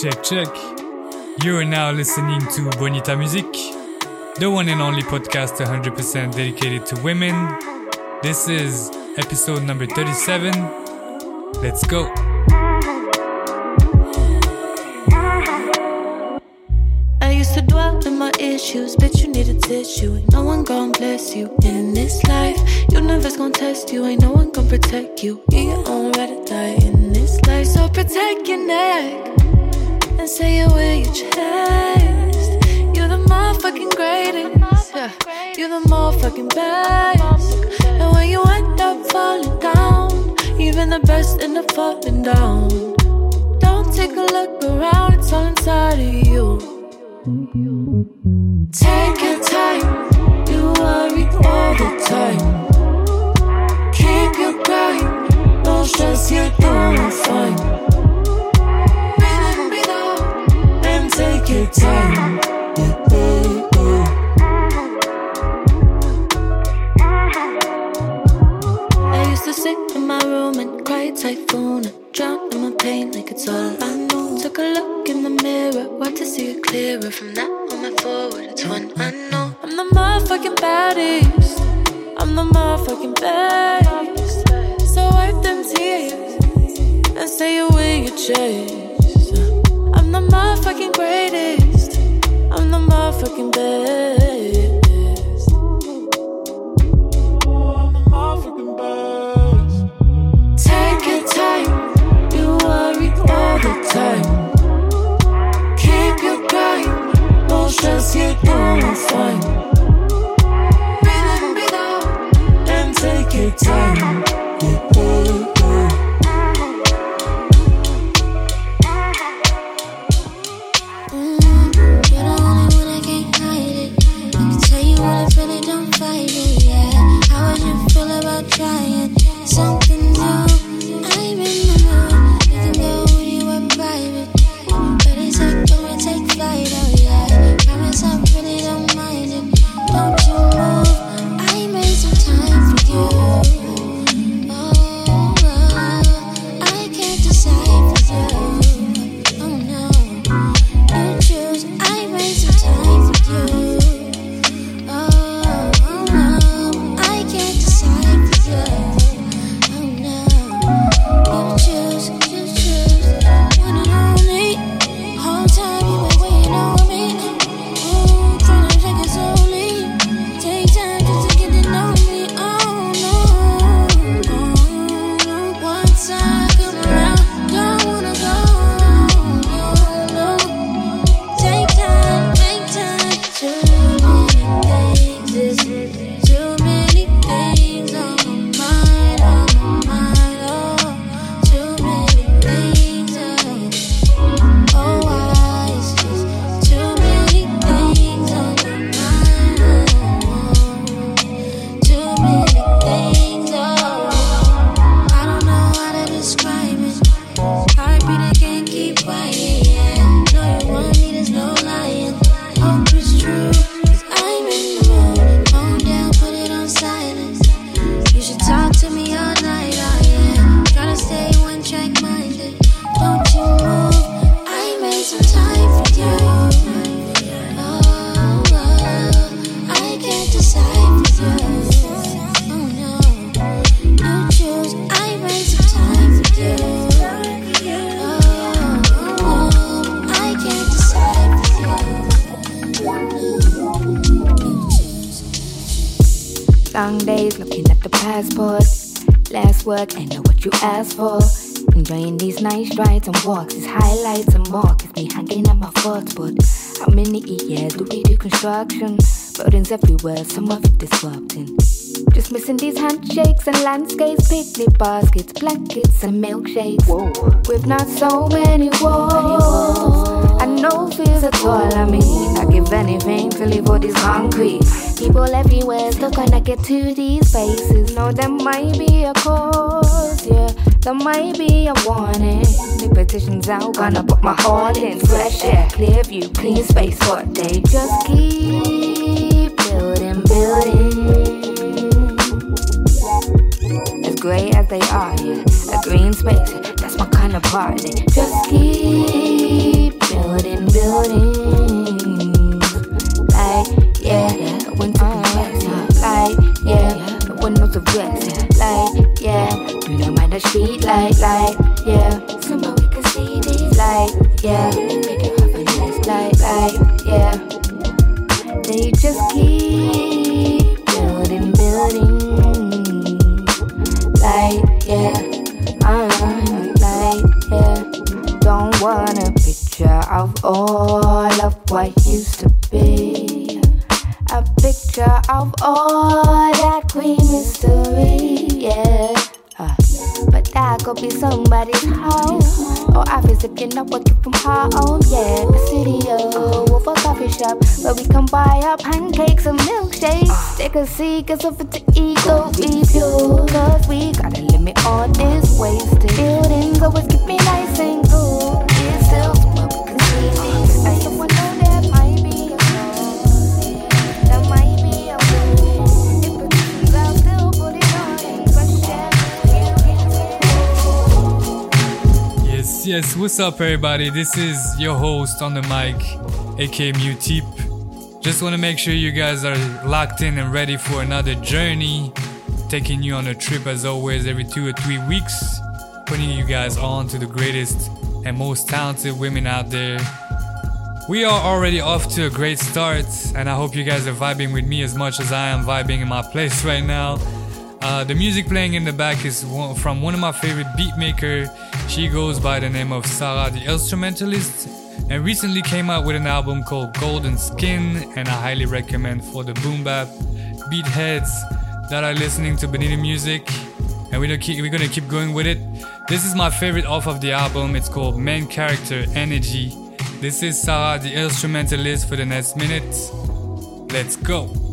Check, check. You are now listening to Bonita Music, the one and only podcast 100% dedicated to women. This is episode number 37. Let's go. I used to dwell in my issues, bitch. You need a tissue. Ain't no one gon' bless you in this life. Universe gon' test you. Ain't no one gon' protect you. You your own ready to die in this life. So protect your neck and say it with your chest. You're the motherfucking greatest. Yeah. You're the motherfucking best. And when you end up falling down, even the best end up falling down. Don't take a look around, it's all inside of you. Take your time, you worry all the time. Keep your grind, no stress, you're doing fine. Typhoon and drown in my pain like it's all I know. Took a look in the mirror, want to see it clearer. From on, my forward, it's one I know. I'm the motherfucking baddest. I'm the motherfucking best. So wipe them tears and say with your chest. I'm the motherfucking greatest. I'm the motherfucking best. Grind, no stress, Last work, I know what you asked for. Enjoying these nice strides and walks, these highlights and more. Keeps me hanging on my thoughts, but how many years do we do construction? Buildings everywhere, some of it disrupting. Just missing these handshakes and landscapes, picnic baskets, blankets and milkshakes. Whoa. With not so many walls. I know fears at all. I mean, I give anything to live for this concrete. People everywhere still get to these spaces. Know there might be a cause, yeah. There might be a warning. The petitions out, gonna put my all in. Fresh air, clear view, clean space. What they just keep building, building. As great as they are, yeah. A green space, that's my kind of party. Just keep building building. Like, yeah, the winter compressed. Like, yeah, the windows of rest. Like, yeah, you don't mind the street light. Like, yeah, somehow we can see this. Like, yeah, make it happen. Like, like, yeah, they just keep building buildings. Like, yeah, uh, like, yeah. Don't want a picture of all if you're not working from home, yeah. A studio with a coffee shop where we can buy our pancakes and milkshakes. Take a seat, cause of the ego What's up, everybody? This is your host on the mic, aka Muteep. Just want to make sure you guys are locked in and ready for another journey. Taking you on a trip as always every two or three weeks. Putting you guys on to the greatest and most talented women out there. We are already off to a great start, and I hope you guys are vibing with me as much as I am vibing in my place right now. Uh, the music playing in the back is one, from one of my favorite beatmaker. She goes by the name of Sarah the Instrumentalist, and recently came out with an album called Golden Skin, and I highly recommend for the boom bap beat heads that are listening to Bonita music. And we're gonna keep we're gonna keep going with it. This is my favorite off of the album. It's called Main Character Energy. This is Sarah the Instrumentalist for the next minute. Let's go.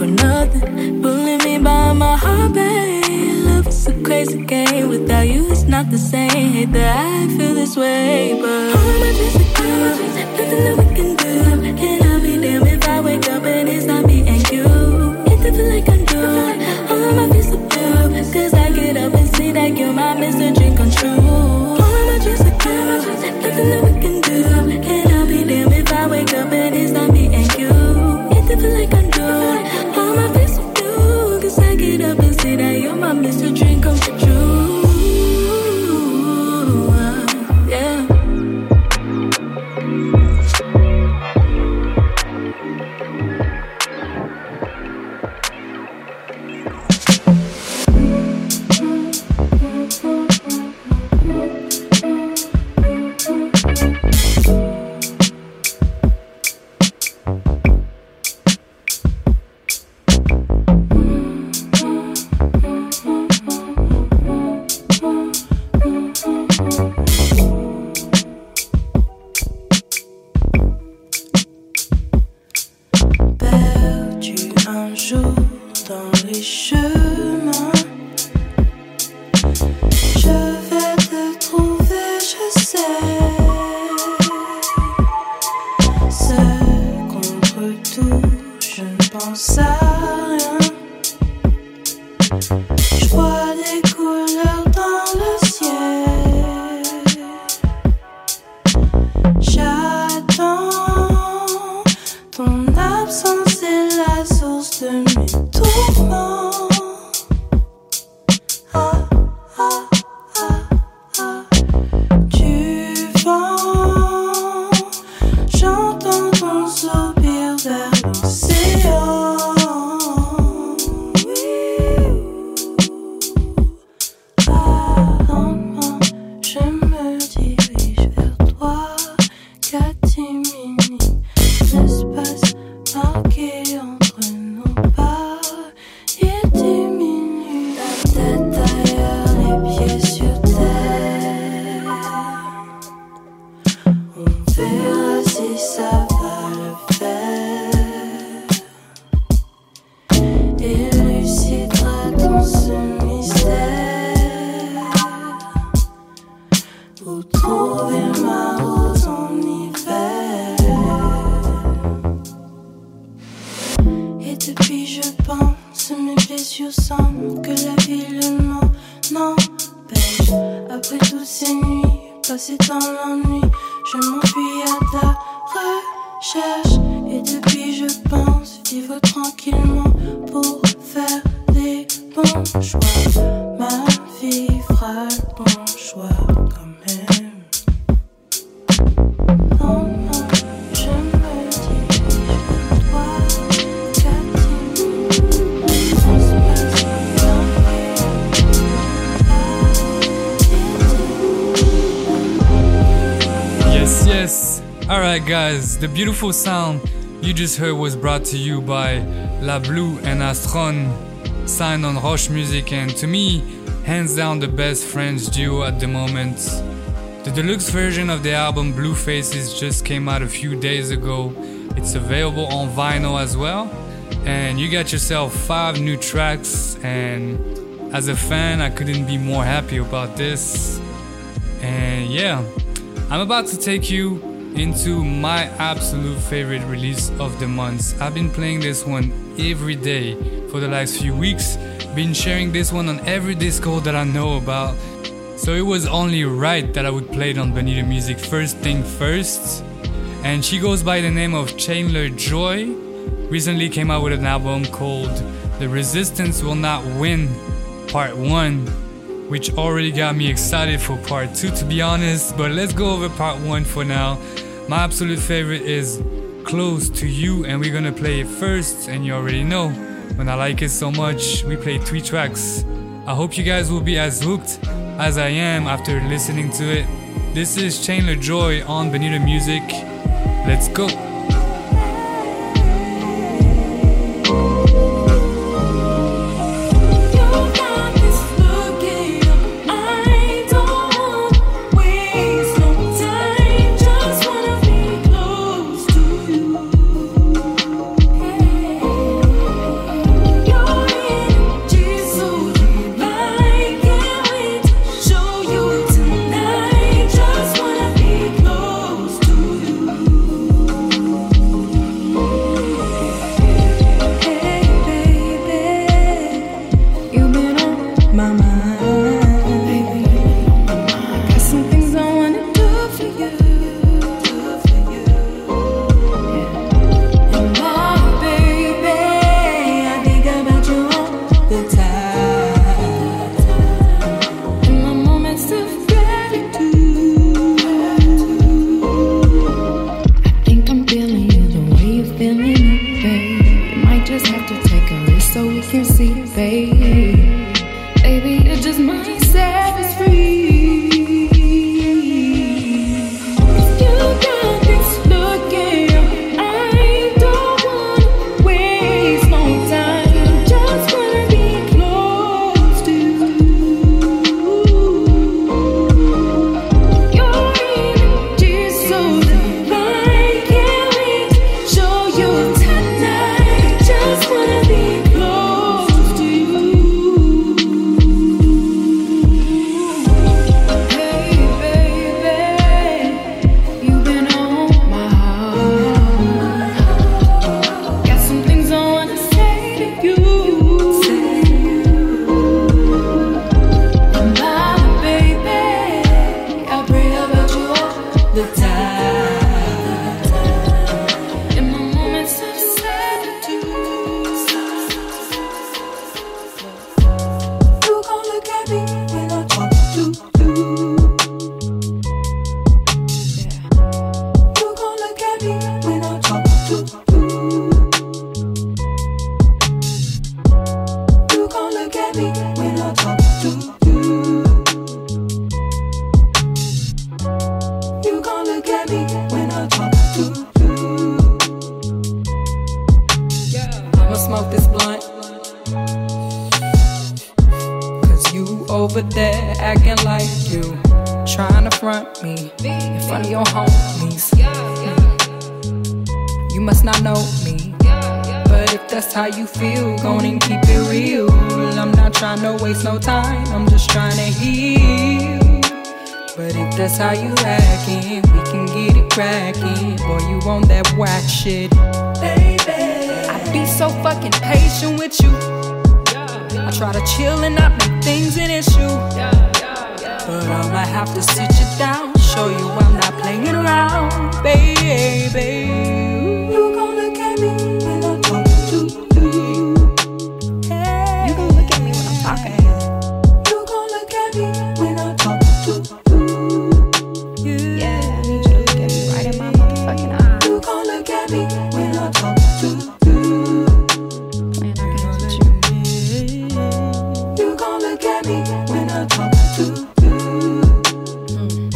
for nothing. Pulling me by my heart, babe. Love is a crazy game. Without you, it's not the same. Hate that I feel this way, but all my dreams are gone. Nothing that we can do. Can I be damned if I wake up and it's not me and you. It doesn't feel like I'm doing All my fears are blue. Cause I get up and see that you're my Mr. the beautiful sound you just heard was brought to you by La Blue and Astron, signed on Roche Music, and to me, hands down the best French duo at the moment. The deluxe version of the album Blue Faces just came out a few days ago. It's available on vinyl as well, and you got yourself five new tracks. And as a fan, I couldn't be more happy about this. And yeah, I'm about to take you into my absolute favorite release of the month. I've been playing this one every day for the last few weeks, been sharing this one on every Discord that I know about. So it was only right that I would play it on Bonita Music first thing first. And she goes by the name of Chandler Joy. Recently came out with an album called The Resistance Will Not Win Part 1 which already got me excited for part 2 to be honest, but let's go over part 1 for now. My absolute favorite is Close to You, and we're gonna play it first, and you already know. When I like it so much, we play three tracks. I hope you guys will be as hooked as I am after listening to it. This is Chandler Joy on Bonita Music. Let's go. me when I talk to you. Mm.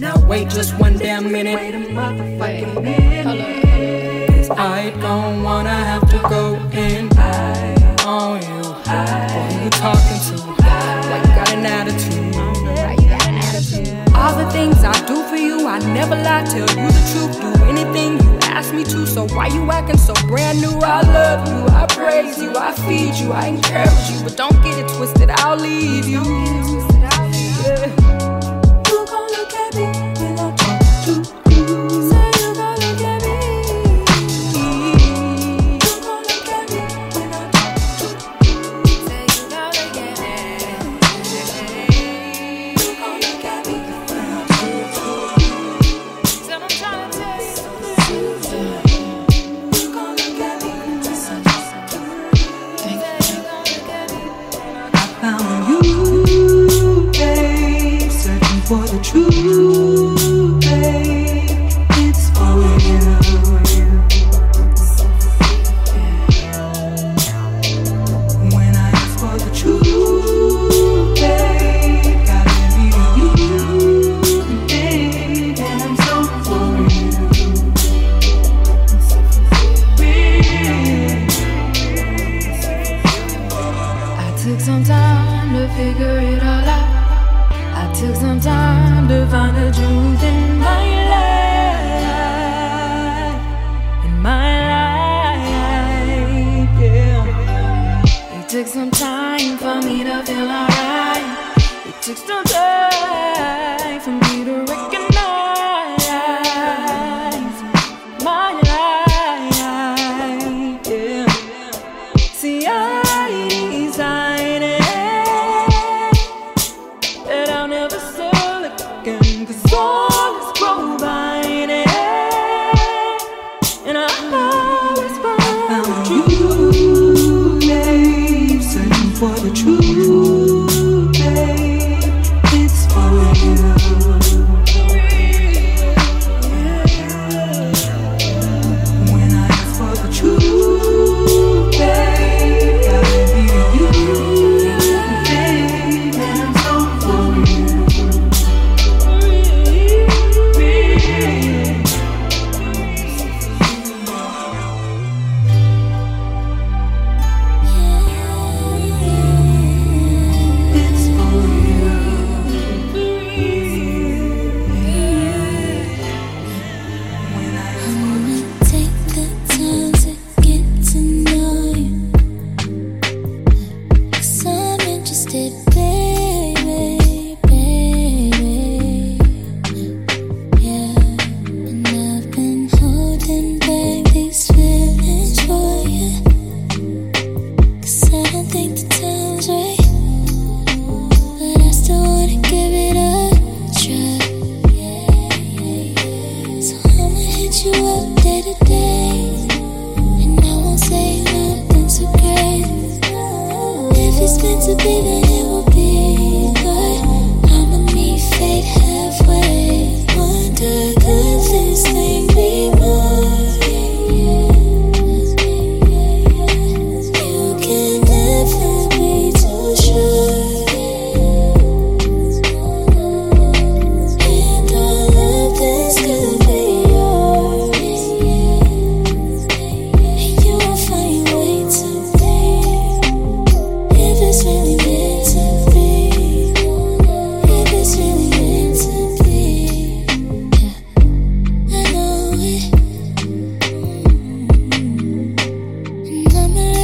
Now wait just one damn minute. Wait a motherfucking minute. Hello. I don't wanna have to go in high on you. High. Who you talking to? Why you got an attitude? Why you got an attitude? All the things I do for you, I never lie, tell you the truth, do anything you asked me to, so why you acting so brand new? I love you, I praise you, I feed you, I encourage you, but don't get it twisted, I'll leave you. Yeah. You gon' look at me. long grow Grover.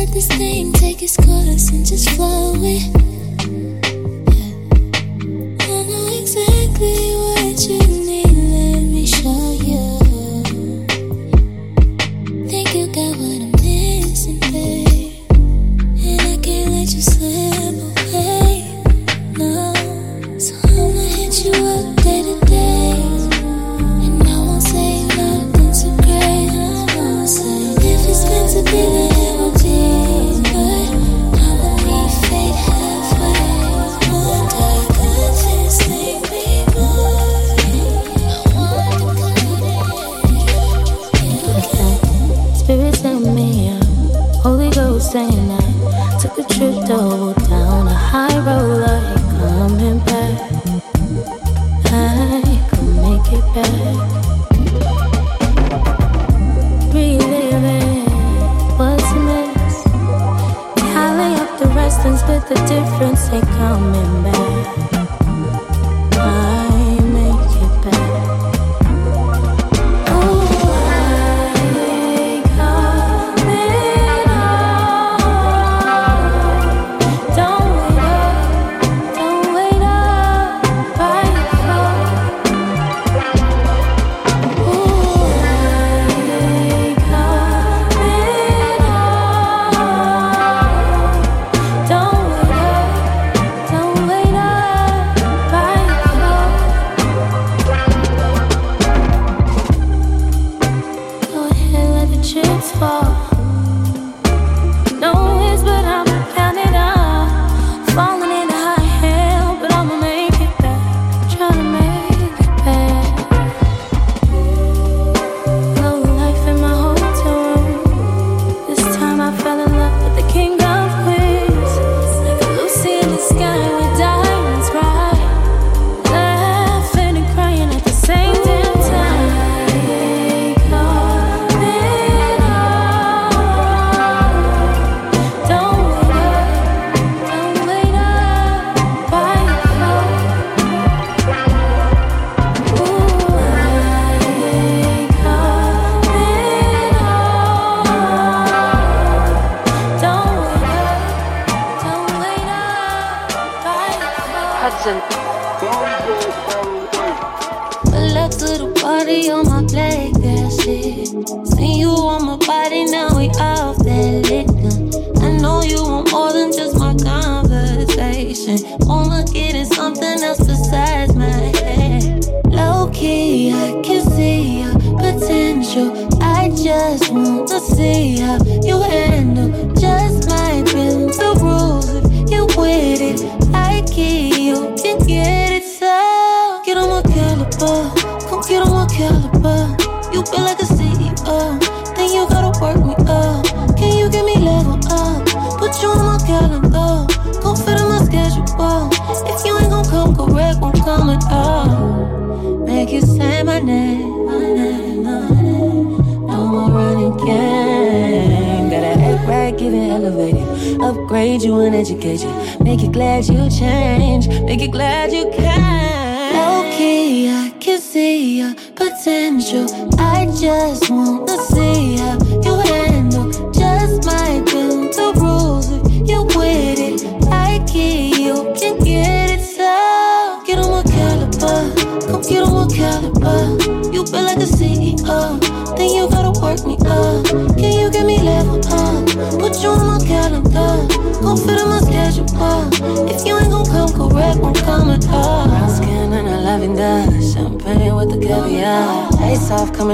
let this thing take its course and just flow away.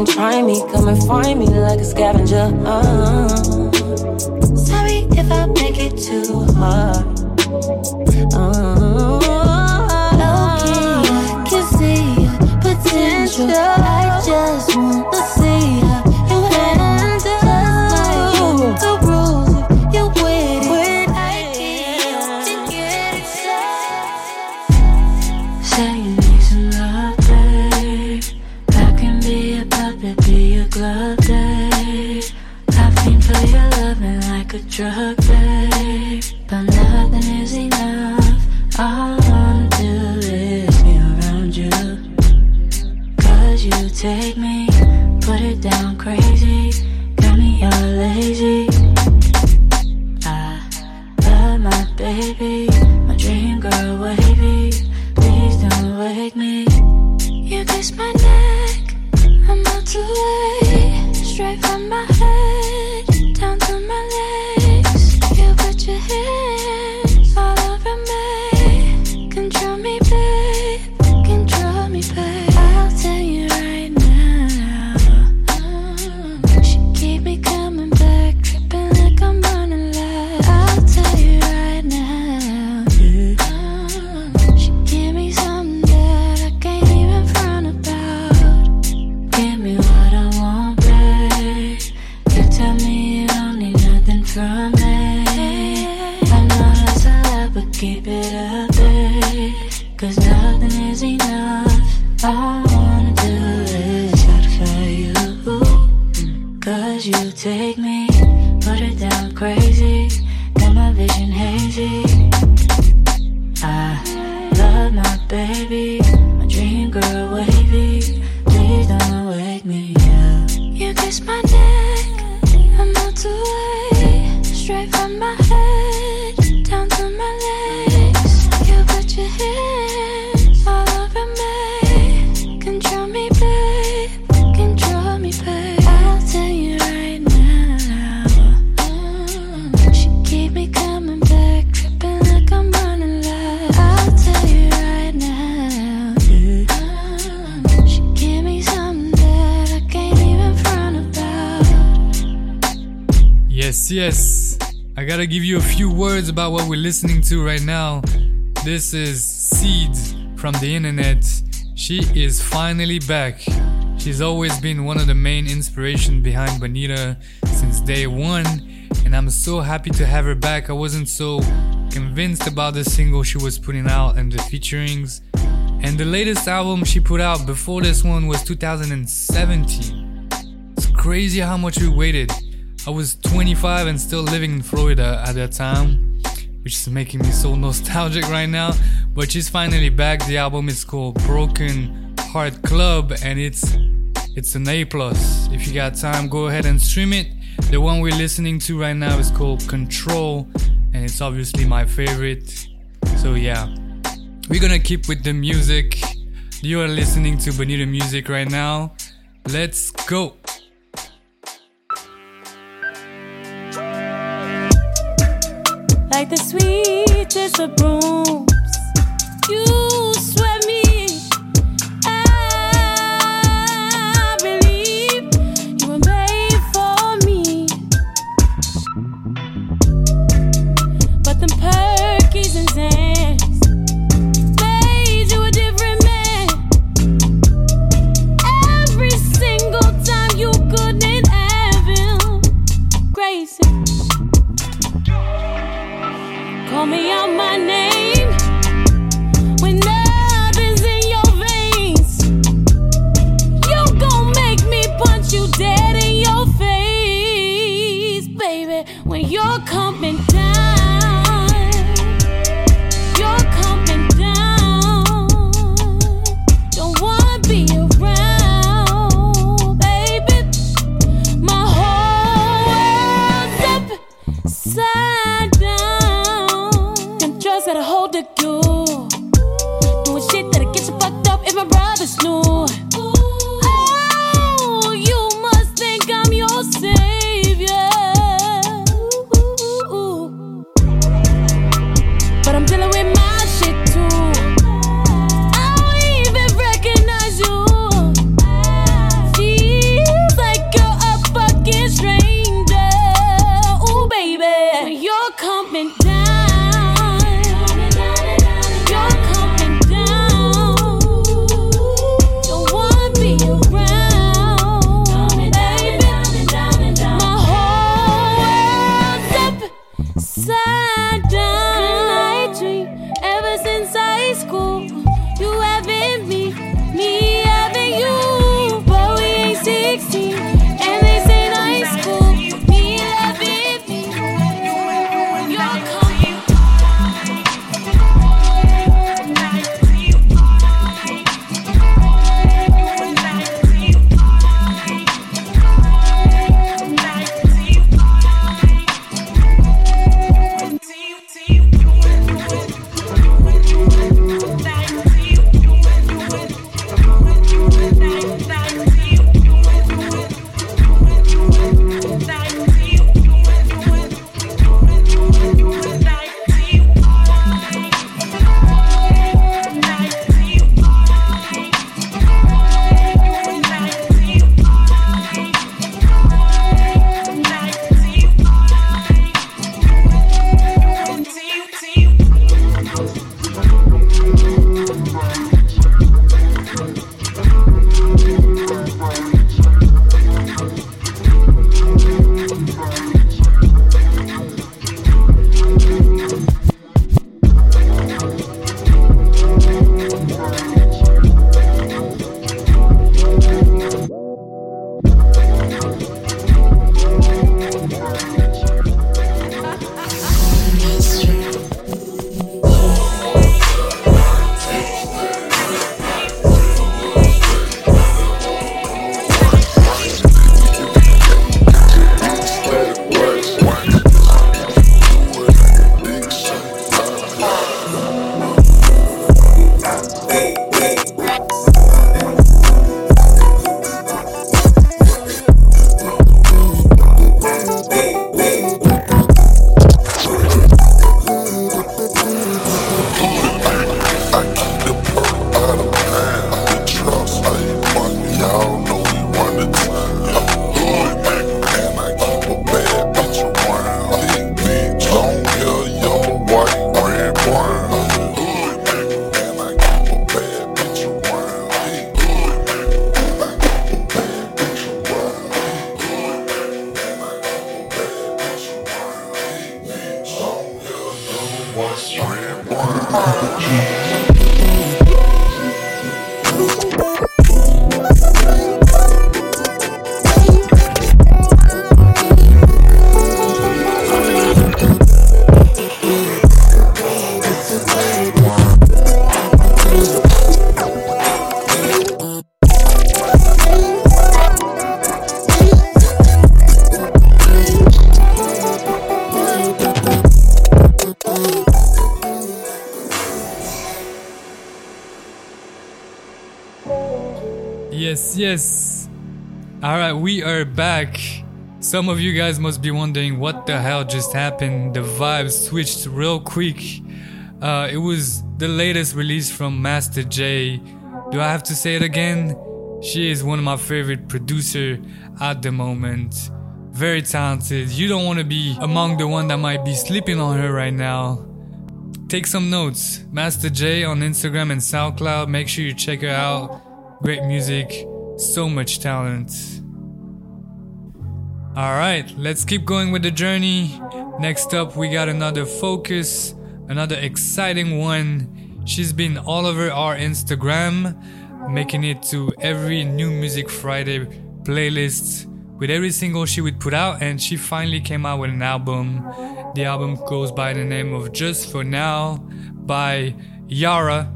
and try me. Come and find me like a scavenger. Uh, sorry if I make it too hard. Uh-huh. Uh, Low key, I can see your potential. I just want the. Head down to my legs. You put your hands all over me. Control me, babe. Control me, babe. I'll tell you right now. She keep me coming back, tripping like I'm running loud. I'll tell you right now. She give me something that I can't even front about. Yes, yes. I gotta give you a few words about what we're listening to right now. This is Syd from the internet. She is finally back. She's always been one of the main inspiration behind Bonita since day one, and I'm so happy to have her back. I wasn't so convinced about the single she was putting out and the featurings. And the latest album she put out before this one was 2017. It's crazy how much we waited. I was 25 and still living in Florida at that time, which is making me so nostalgic right now. But she's finally back. The album is called Broken Heart Club and it's it's an A plus. If you got time, go ahead and stream it. The one we're listening to right now is called Control, and it's obviously my favorite. So yeah, we're gonna keep with the music. You are listening to Bonita Music right now. Let's go. The sweetest of brooms. You Yes, yes. All right, we are back. Some of you guys must be wondering what the hell just happened. The vibe switched real quick. Uh, it was the latest release from Master J. Do I have to say it again? She is one of my favorite producer at the moment. Very talented. You don't want to be among the one that might be sleeping on her right now. Take some notes. Master J on Instagram and SoundCloud. Make sure you check her out. Great music, so much talent. Alright, let's keep going with the journey. Next up, we got another focus, another exciting one. She's been all over our Instagram, making it to every New Music Friday playlist with every single she would put out, and she finally came out with an album. The album goes by the name of Just for Now by Yara.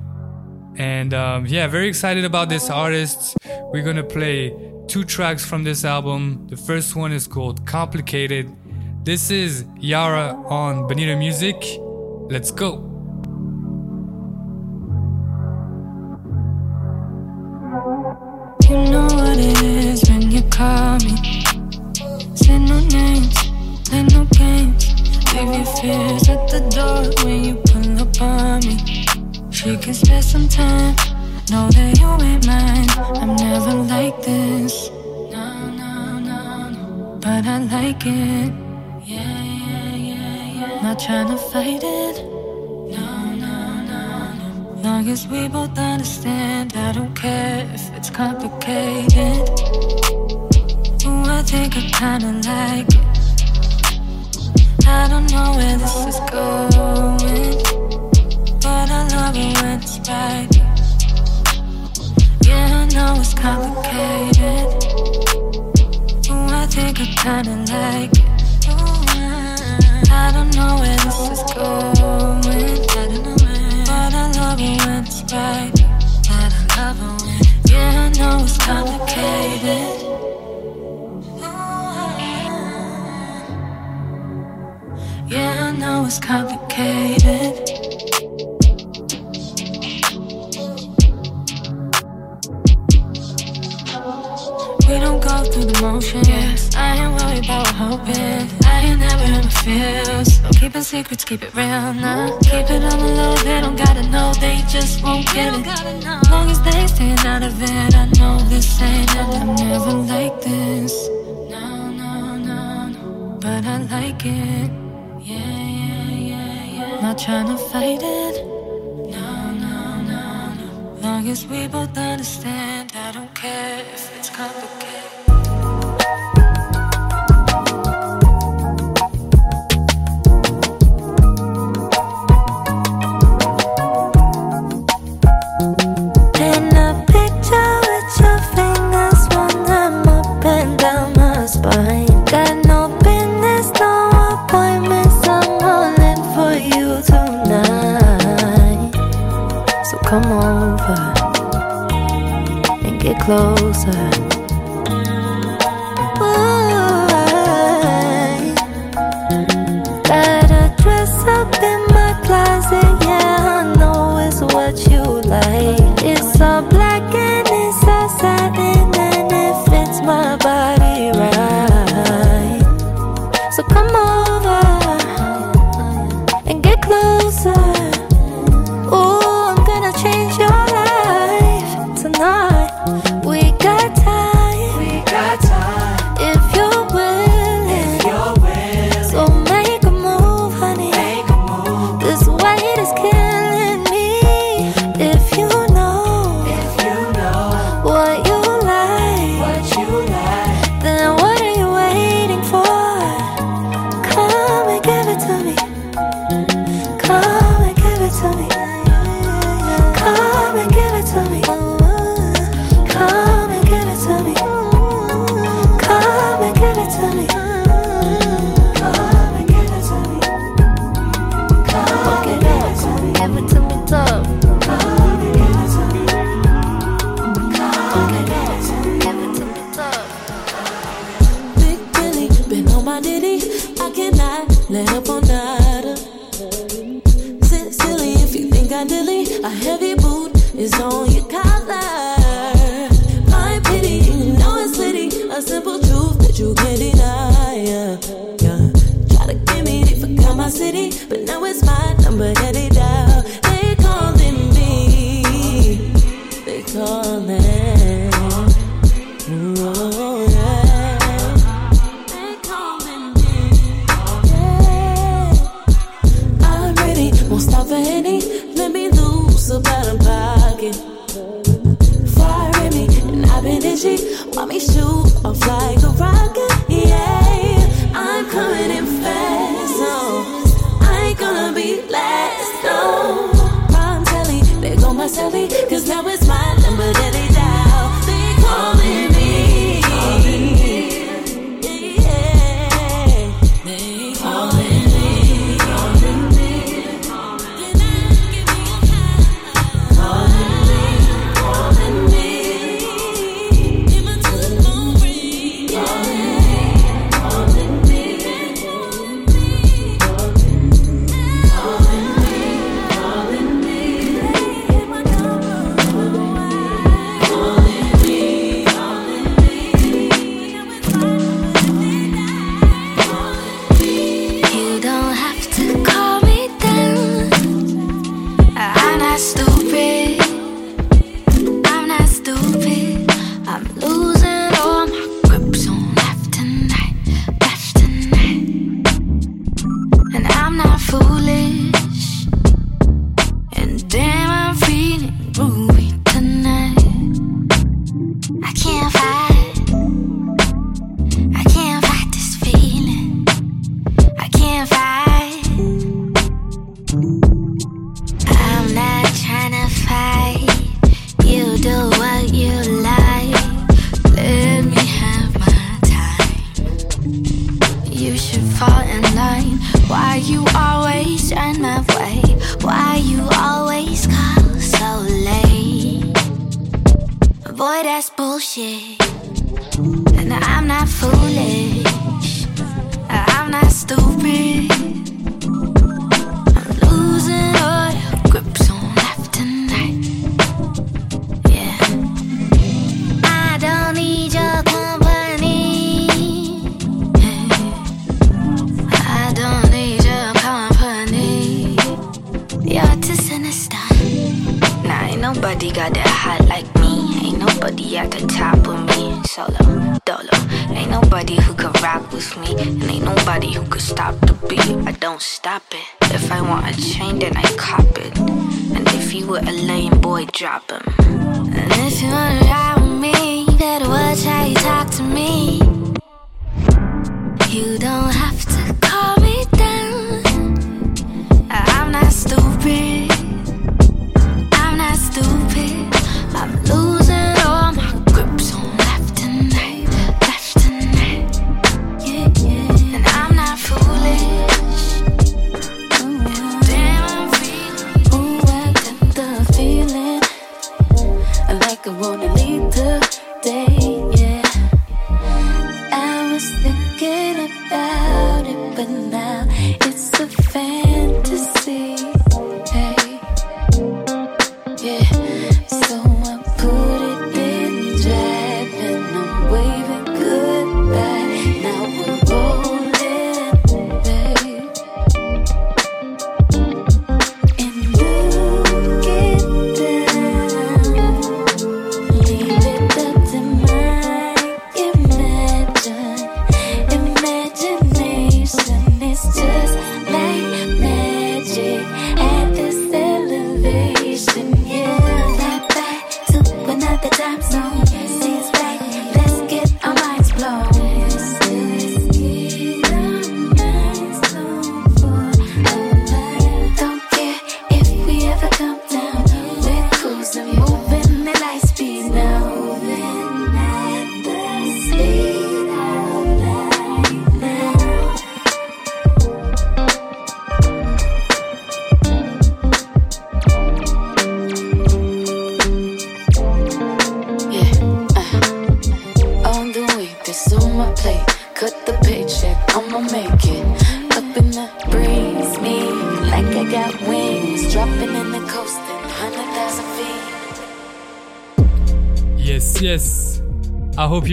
And um, yeah, very excited about this artist. We're gonna play two tracks from this album. The first one is called Complicated. This is Yara on Bonita Music. Let's go. You know what it is when you call me. Say no names, play no games. Leave your fears at the door when you pull up on me. She can spare some time. Know that you ain't mine. I'm never like this. No, no, no, no. But I like it. Yeah, yeah, yeah, yeah. Not trying to fight it. No, no, no, no. Long as we both understand, I don't care if it's complicated. Ooh, I think I kinda like it. I don't know where this is going, but I love it when it's right. Yeah, I know it's complicated. Ooh, I think I kinda like it. Ooh, I don't know where this is going, I don't know but I love it when it's right. But I love it when, yeah, I know it's complicated. Yeah, I know it's complicated. Go through. I ain't worried about hoping. I ain't never in my feels. Keeping secrets, keep it real now. Keep it on the low, they don't gotta know, they just won't get it. Long as they staying out of it, I know this ain't it. I'm never like this. No, no, no, no. But I like it. Yeah, yeah, yeah, yeah. Not trying to fight it. No, no, no, no. Long as we both understand, I don't care if it's complicated. Come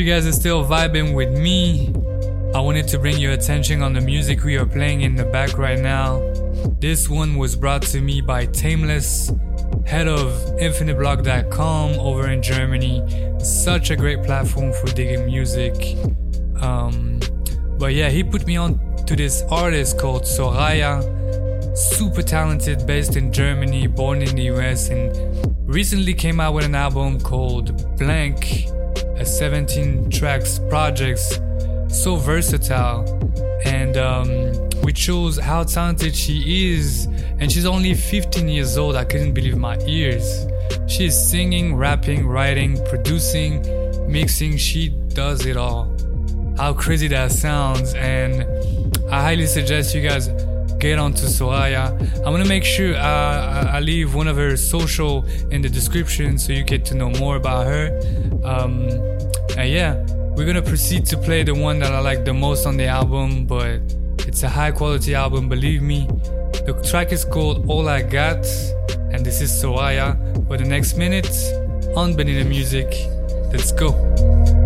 you guys are still vibing with me, I wanted to bring your attention on the music we are playing in the back right now. This one was brought to me by Tameless, head of infiniteblock.com over in Germany. Such a great platform for digging music. Um, but yeah, he put me on to this artist called Soraya. Super talented, based in Germany, born in the US, and recently came out with an album called Blank a 17 tracks projects so versatile. And um, which how talented she is. And she's only 15 years old. I couldn't believe my ears. She is singing rapping writing producing mixing. She does it all. How crazy that sounds. And i highly suggest you guys get onto Soraya. I'm gonna make sure uh, I, I leave one of her social in the description so you get to know more about her. Um, and yeah, we're gonna proceed to play the one that I like the most on the album, but it's a high quality album, believe me. The track is called All I Got, and this is Soraya for the next minute on Bonita Music. Let's go.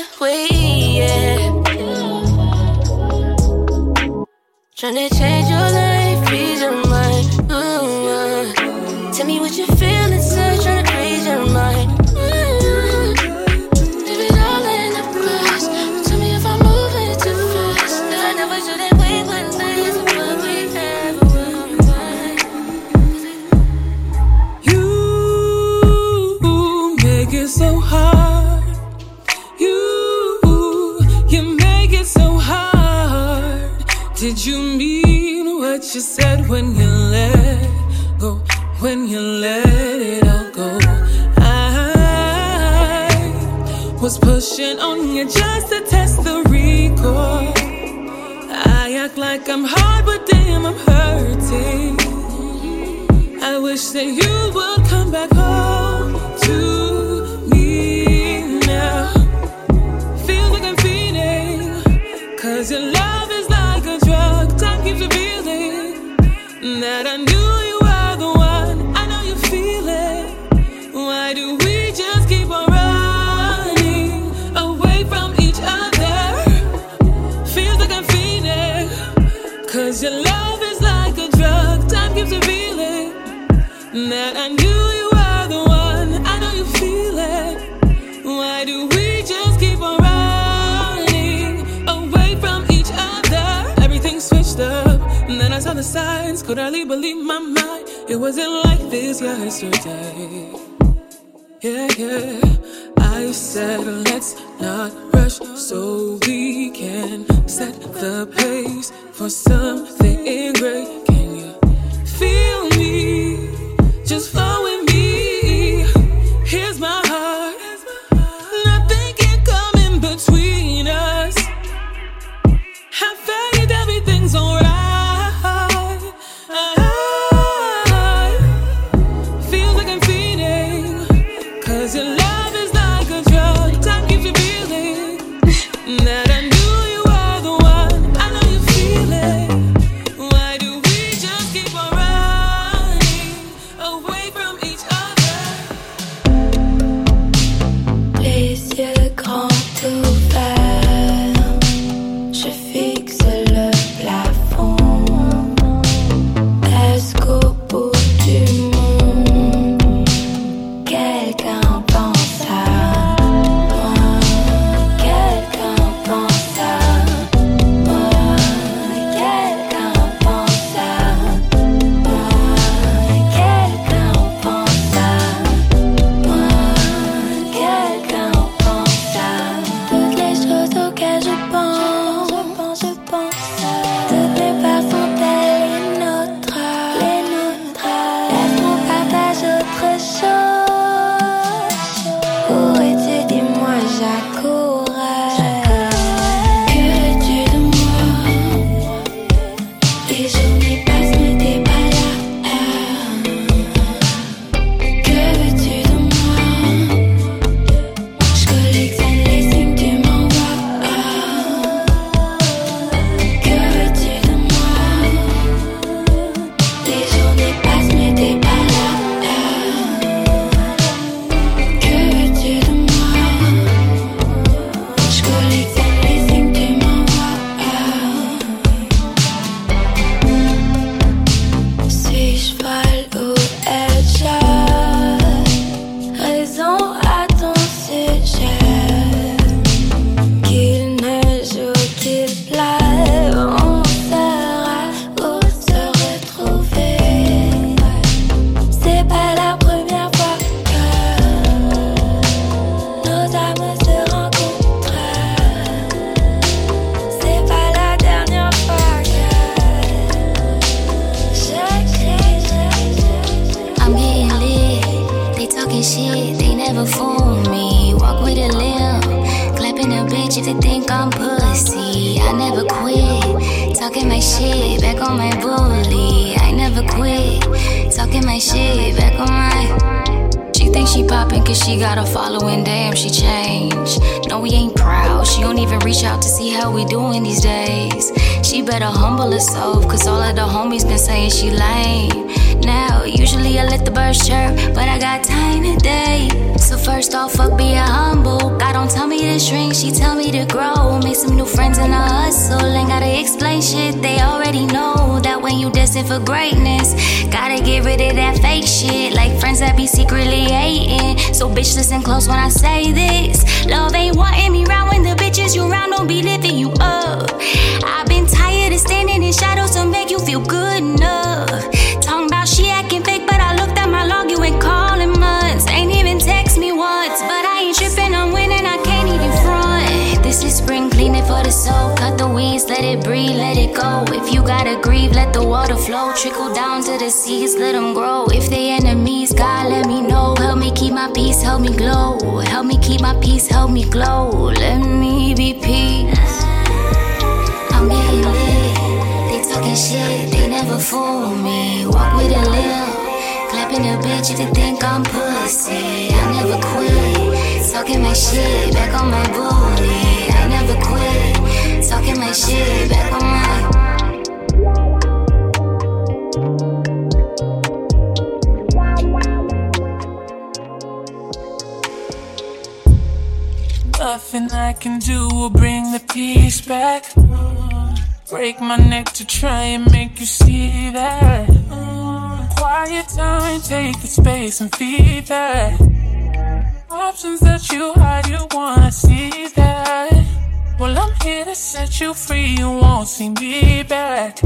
We way, yeah. Trying to change your life. What you said when you let go? When you let it all go? I was pushing on you just to test the record. I act like I'm hard, but damn, I'm hurting. I wish that you would come back home to me now. Feel like I'm feeding, cause your signs. Could hardly believe my mind. It wasn't like this yesterday. Yeah, yeah. I said, let's not rush so we can set the pace for something great. Can you feel me? Just flow got a following, damn, she changed. No, we ain't proud. She don't even reach out to see how we doing these days. She better humble herself, cause all of the homies been saying she lame. Now, usually I let the birds chirp, but I got time today. So first off, fuck being humble. God don't tell me to shrink, she tell me to grow. Make some new friends in the hustle. Ain't gotta explain shit, they already know that when you destined for greatness, gotta get rid of that fake shit. Like friends that be secretly hating. So bitch, listen close when I say this. Love ain't wanting me round when the bitches you round don't be lifting you up. I've been tired of standing in shadows to make you feel good enough. The weeds, let it breathe, let it go. If you gotta grieve, let the water flow. Trickle down to the seas, let them grow. If they enemies, God let me know. Help me keep my peace, help me glow. Help me keep my peace, help me glow. Let me be peace. I'm getting lit. They talking shit, they never fool me. Walk with a limp. Clapping a bitch if they think I'm pussy. I never quit. Talking my shit back on my booty. I never quit. Talking my shit back on my. Nothing I can do will bring the peace back. Break my neck to try and make you see that. Quiet time, take the space and feed that. Options that you hide, you wanna see that. Well, I'm here to set you free, you won't see me back.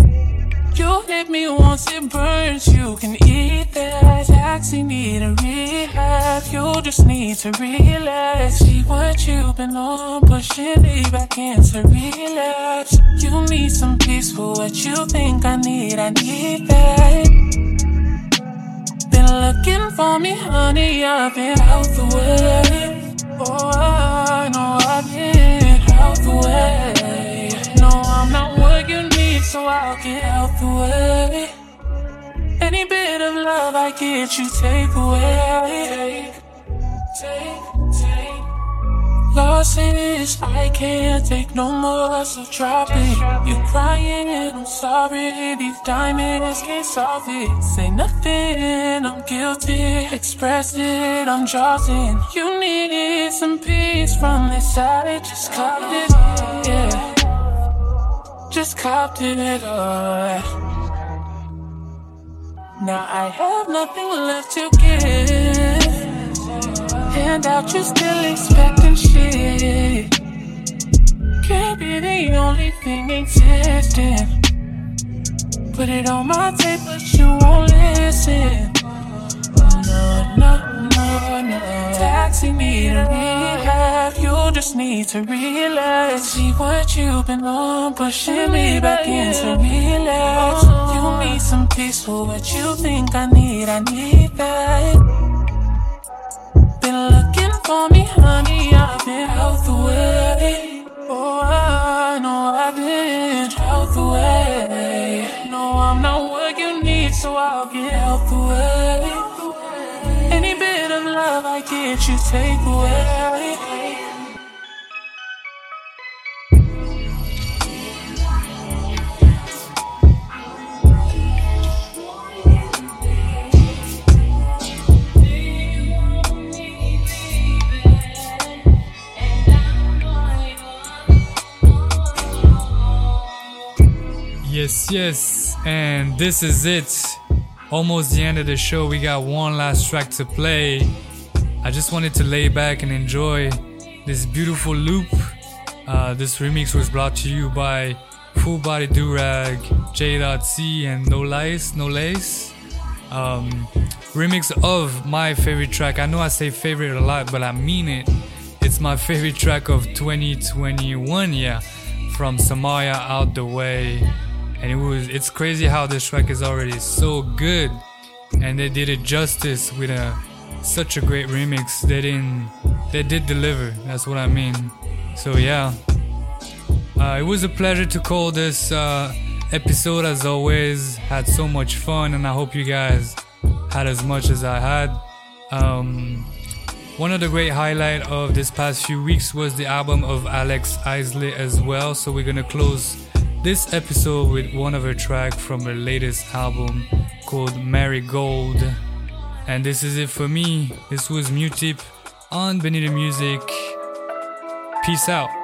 You hit me once, it burns, you can eat that. Taxi need a rehab, you just need to relax. See what you've been on, pushing me back into relapse. You need some peace for what you think I need, I need that. Been looking for me, honey, I've been out the way. Oh, I know I've been the way. No, I'm not what you need, so I'll get out the way. Any bit of love I get, you take away. Take, take. Losses, I can't take no more, so drop it. You crying, I'm sorry. These diamonds can't solve it. Say nothing, I'm guilty. Express it, I'm jawsing. You needed some peace from this side, just copped it. Yeah, just copped it. Uh. Now I have nothing left to give. Hand out, you still expecting Can't be the only thing existing. Put it on my tape, but you won't listen. No, no, no, no. Taxi need a rehab, you just need to relax. See what you've been on, pushing me back into relax. You need some peace for what you think I need, I need that. Been looking for me, honey, I've been out the way. Oh, I know I've been out the way. No, I'm not what you need, so I'll get out the way. Any bit of love I get, you take away. Yes, yes, and this is it. Almost the end of the show. We got one last track to play. I just wanted to lay back and enjoy this beautiful loop. Uh, this remix was brought to you by Full Body Durag, J.C, and No Lice, No Lace. Um, remix of my favorite track. I know I say favorite a lot, but I mean it. It's my favorite track of 2021, yeah, from Samaya Out the Way and it was it's crazy how this track is already so good. And they did it justice with a such a great remix. They didn't they did deliver that's what i mean. So yeah. Uh, it was a pleasure to call this uh, episode as always. Had so much fun and i hope you guys had as much as i had. Um, one of the great highlight of this past few weeks was the album of alex isley as well. So we're gonna close this episode with one of her tracks from her latest album called Marigold. And this is it for me. This was Mutip on Bonita Music. Peace out.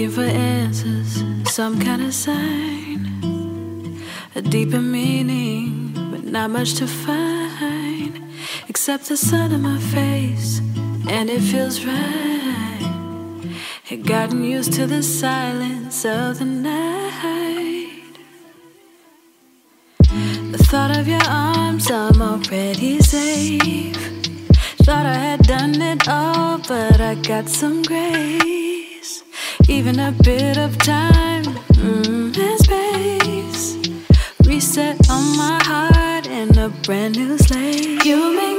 Looking for answers, some kind of sign, a deeper meaning, but not much to find, except the sun in my face, and it feels right. Had gotten used to the silence of the night. The thought of your arms, I'm already safe. Thought I had done it all, but I got some grace. Even a bit of time mm, and space. Reset on my heart and a brand new slate. You make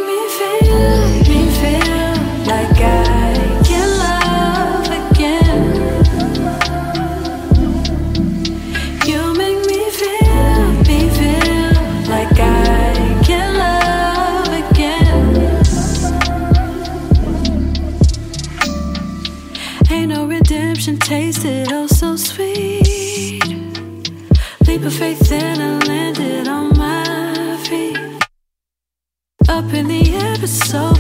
Faith and I landed on my feet. Up in the air, but so